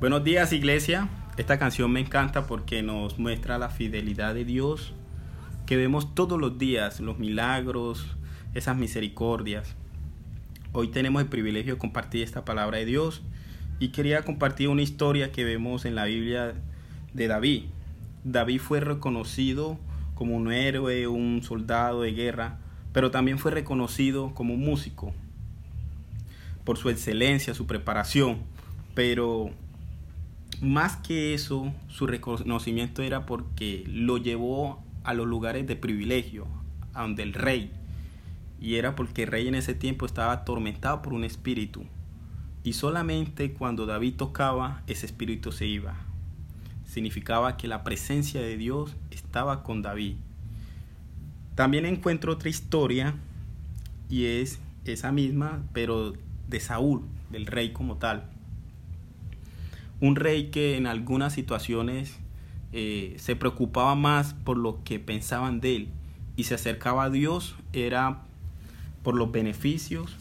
Buenos días iglesia. Esta canción me encanta porque nos muestra la fidelidad de Dios que vemos todos los días, los milagros, esas misericordias. Hoy tenemos el privilegio de compartir esta palabra de Dios y quería compartir una historia que vemos en la Biblia de David. David fue reconocido como un héroe, un soldado de guerra, pero también fue reconocido como un músico por su excelencia, su preparación, pero más que eso, su reconocimiento era porque lo llevó a los lugares de privilegio, a donde el rey, y era porque el rey en ese tiempo estaba atormentado por un espíritu, y solamente cuando David tocaba, ese espíritu se iba. Significaba que la presencia de Dios estaba con David. También encuentro otra historia, y es esa misma, pero de Saúl, del rey como tal. Un rey que en algunas situaciones eh, se preocupaba más por lo que pensaban de él y se acercaba a Dios era por los beneficios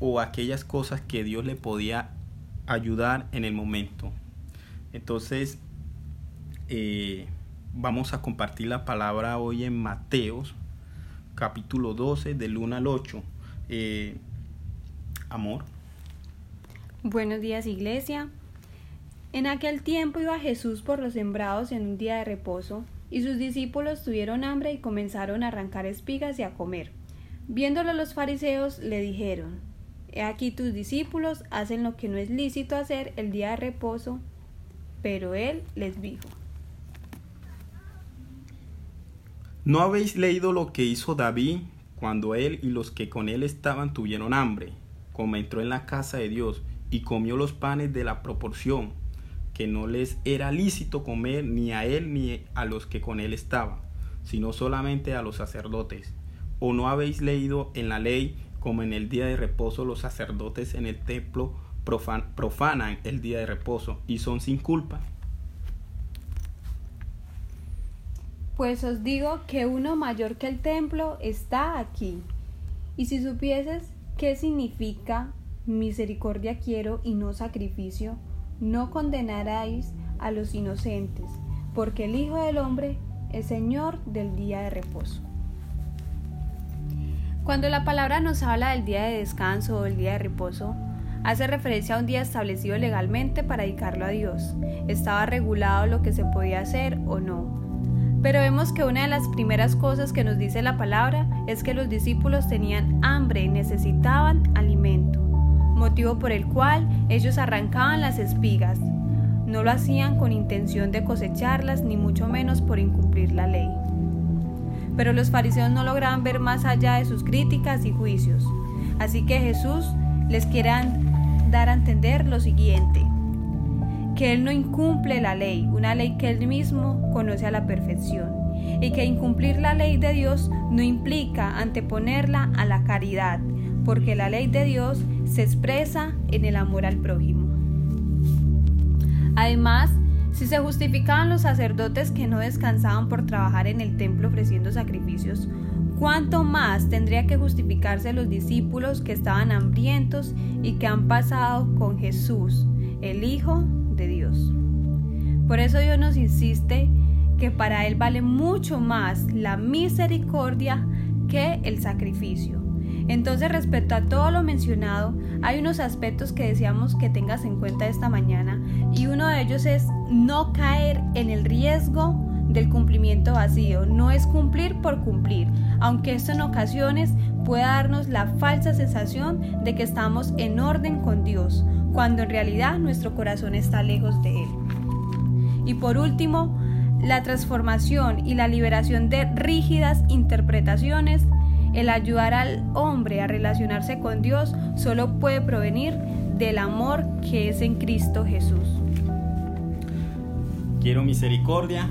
o aquellas cosas que Dios le podía ayudar en el momento. Entonces, eh, vamos a compartir la palabra hoy en Mateos, capítulo 12, del 1 al 8. Eh, amor. Buenos días, iglesia. En aquel tiempo iba Jesús por los sembrados en un día de reposo, y sus discípulos tuvieron hambre y comenzaron a arrancar espigas y a comer. Viéndolo los fariseos le dijeron, He aquí tus discípulos hacen lo que no es lícito hacer el día de reposo. Pero él les dijo, ¿No habéis leído lo que hizo David cuando él y los que con él estaban tuvieron hambre? Como entró en la casa de Dios y comió los panes de la proporción, que no les era lícito comer ni a él ni a los que con él estaban, sino solamente a los sacerdotes. ¿O no habéis leído en la ley como en el día de reposo los sacerdotes en el templo profanan el día de reposo y son sin culpa? Pues os digo que uno mayor que el templo está aquí. Y si supieses qué significa misericordia quiero y no sacrificio, no condenaráis a los inocentes, porque el Hijo del Hombre es Señor del día de reposo. Cuando la palabra nos habla del día de descanso o del día de reposo, hace referencia a un día establecido legalmente para dedicarlo a Dios. Estaba regulado lo que se podía hacer o no. Pero vemos que una de las primeras cosas que nos dice la palabra es que los discípulos tenían hambre y necesitaban alimento, motivo por el cual ellos arrancaban las espigas. No lo hacían con intención de cosecharlas, ni mucho menos por incumplir la ley. Pero los fariseos no lograban ver más allá de sus críticas y juicios. Así que Jesús les quiere dar a entender lo siguiente, que Él no incumple la ley, una ley que Él mismo conoce a la perfección, y que incumplir la ley de Dios no implica anteponerla a la caridad, porque la ley de Dios se expresa en el amor al prójimo. Además, si se justificaban los sacerdotes que no descansaban por trabajar en el templo ofreciendo sacrificios, ¿cuánto más tendría que justificarse los discípulos que estaban hambrientos y que han pasado con Jesús, el Hijo de Dios? Por eso Dios nos insiste que para Él vale mucho más la misericordia que el sacrificio. Entonces, respecto a todo lo mencionado, hay unos aspectos que deseamos que tengas en cuenta esta mañana y uno de ellos es no caer en el riesgo del cumplimiento vacío. No es cumplir por cumplir, aunque esto en ocasiones puede darnos la falsa sensación de que estamos en orden con Dios, cuando en realidad nuestro corazón está lejos de Él. Y por último, la transformación y la liberación de rígidas interpretaciones el ayudar al hombre a relacionarse con Dios solo puede provenir del amor que es en Cristo Jesús. Quiero misericordia.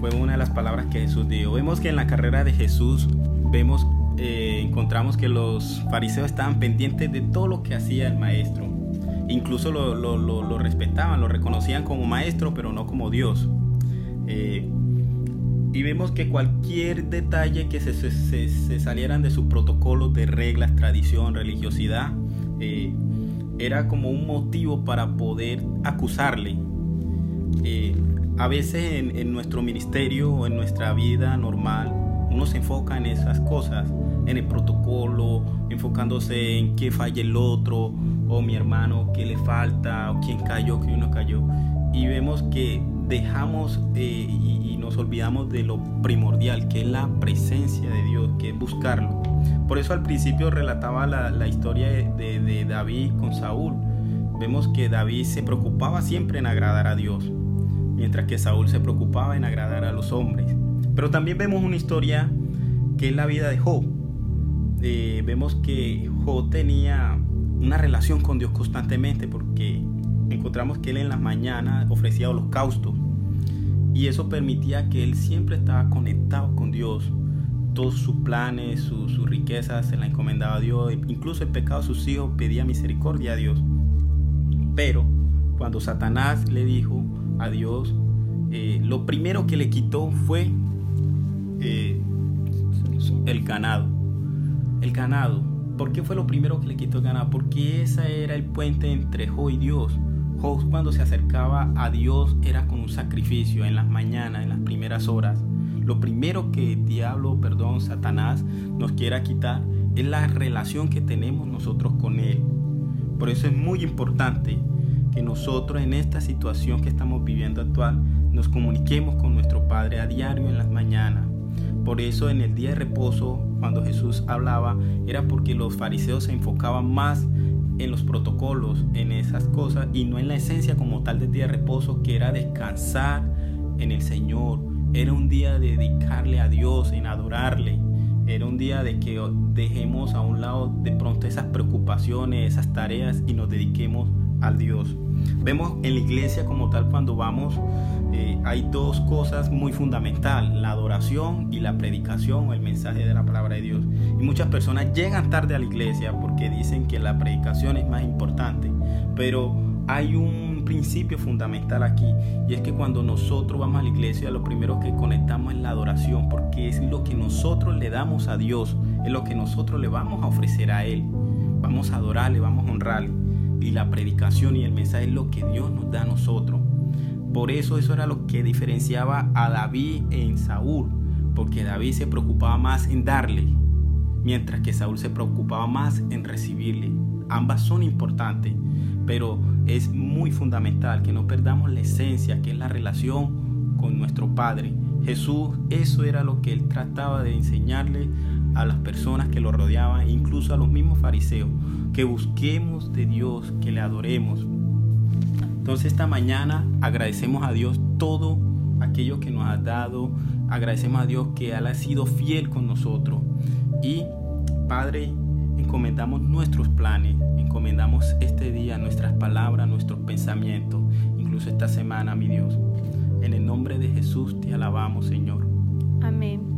Fue una de las palabras que Jesús dijo. Vemos que en la carrera de Jesús vemos, eh, encontramos que los fariseos estaban pendientes de todo lo que hacía el maestro. Incluso lo, lo, respetaban, lo reconocían como maestro, pero no como Dios. Eh, y vemos que cualquier detalle que se, se, salieran de su protocolo de reglas, tradición, religiosidad, eh, era como un motivo para poder acusarle. Eh, a veces en, en, nuestro ministerio o en nuestra vida normal uno se enfoca en esas cosas, en el protocolo, enfocándose en qué falla el otro, o mi hermano, qué le falta, o quién cayó, quién no cayó. Y vemos que dejamos eh, y, nos olvidamos de lo primordial, que es la presencia de Dios, que es buscarlo. Por eso al principio relataba la, historia de, de David con Saúl. Vemos que David se preocupaba siempre en agradar a Dios, mientras que Saúl se preocupaba en agradar a los hombres. Pero también vemos una historia que es la vida de Job. Eh, vemos que Job tenía una relación con Dios constantemente porque encontramos que él en las mañanas ofrecía holocaustos y eso permitía que él siempre estaba conectado con Dios. Todos sus planes, sus riquezas se la encomendaba a Dios, incluso el pecado de sus hijos pedía misericordia a Dios. Pero cuando Satanás le dijo a Dios, eh, lo primero que le quitó fue eh, el ganado. El ganado. ¿Por qué fue lo primero que le quitó el ganado? Porque ese era el puente entre Jo y Dios. Jo cuando se acercaba a Dios era con un sacrificio en las mañanas, en las primeras horas. Lo primero que el diablo, perdón, Satanás nos quiera quitar es la relación que tenemos nosotros con Él. Por eso es muy importante que nosotros en esta situación que estamos viviendo actual nos comuniquemos con nuestro Padre a diario en las mañanas por eso en el día de reposo, cuando Jesús hablaba, era porque los fariseos se enfocaban más en los protocolos, en esas cosas, y no en la esencia como tal del día de reposo, que era descansar en el Señor. Era un día de dedicarle a Dios, en adorarle. Era un día de que dejemos a un lado de pronto esas preocupaciones, esas tareas y nos dediquemos al Dios. Vemos en la iglesia como tal cuando vamos, eh, hay dos cosas muy fundamentales, la adoración y la predicación o el mensaje de la palabra de Dios. Y muchas personas llegan tarde a la iglesia porque dicen que la predicación es más importante, pero hay un principio fundamental aquí y es que cuando nosotros vamos a la iglesia lo primero que conectamos es la adoración porque es lo que nosotros le damos a Dios, es lo que nosotros le vamos a ofrecer a Él. Vamos a adorarle, vamos a honrarle y la predicación y el mensaje es lo que Dios nos da a nosotros. Por eso eso era lo que diferenciaba a David en Saúl, porque David se preocupaba más en darle, mientras que Saúl se preocupaba más en recibirle. Ambas son importantes, pero es muy fundamental que no perdamos la esencia, que es la relación con nuestro Padre. Jesús, eso era lo que él trataba de enseñarle a las personas que lo rodeaban, incluso a los mismos fariseos, que busquemos de Dios, que le adoremos. Entonces esta mañana agradecemos a Dios todo aquello que nos ha dado, agradecemos a Dios que ha sido fiel con nosotros. Y Padre, encomendamos nuestros planes, encomendamos este día nuestras palabras, nuestros pensamientos, incluso esta semana, mi Dios. En el nombre de Jesús te alabamos, Señor. Amén.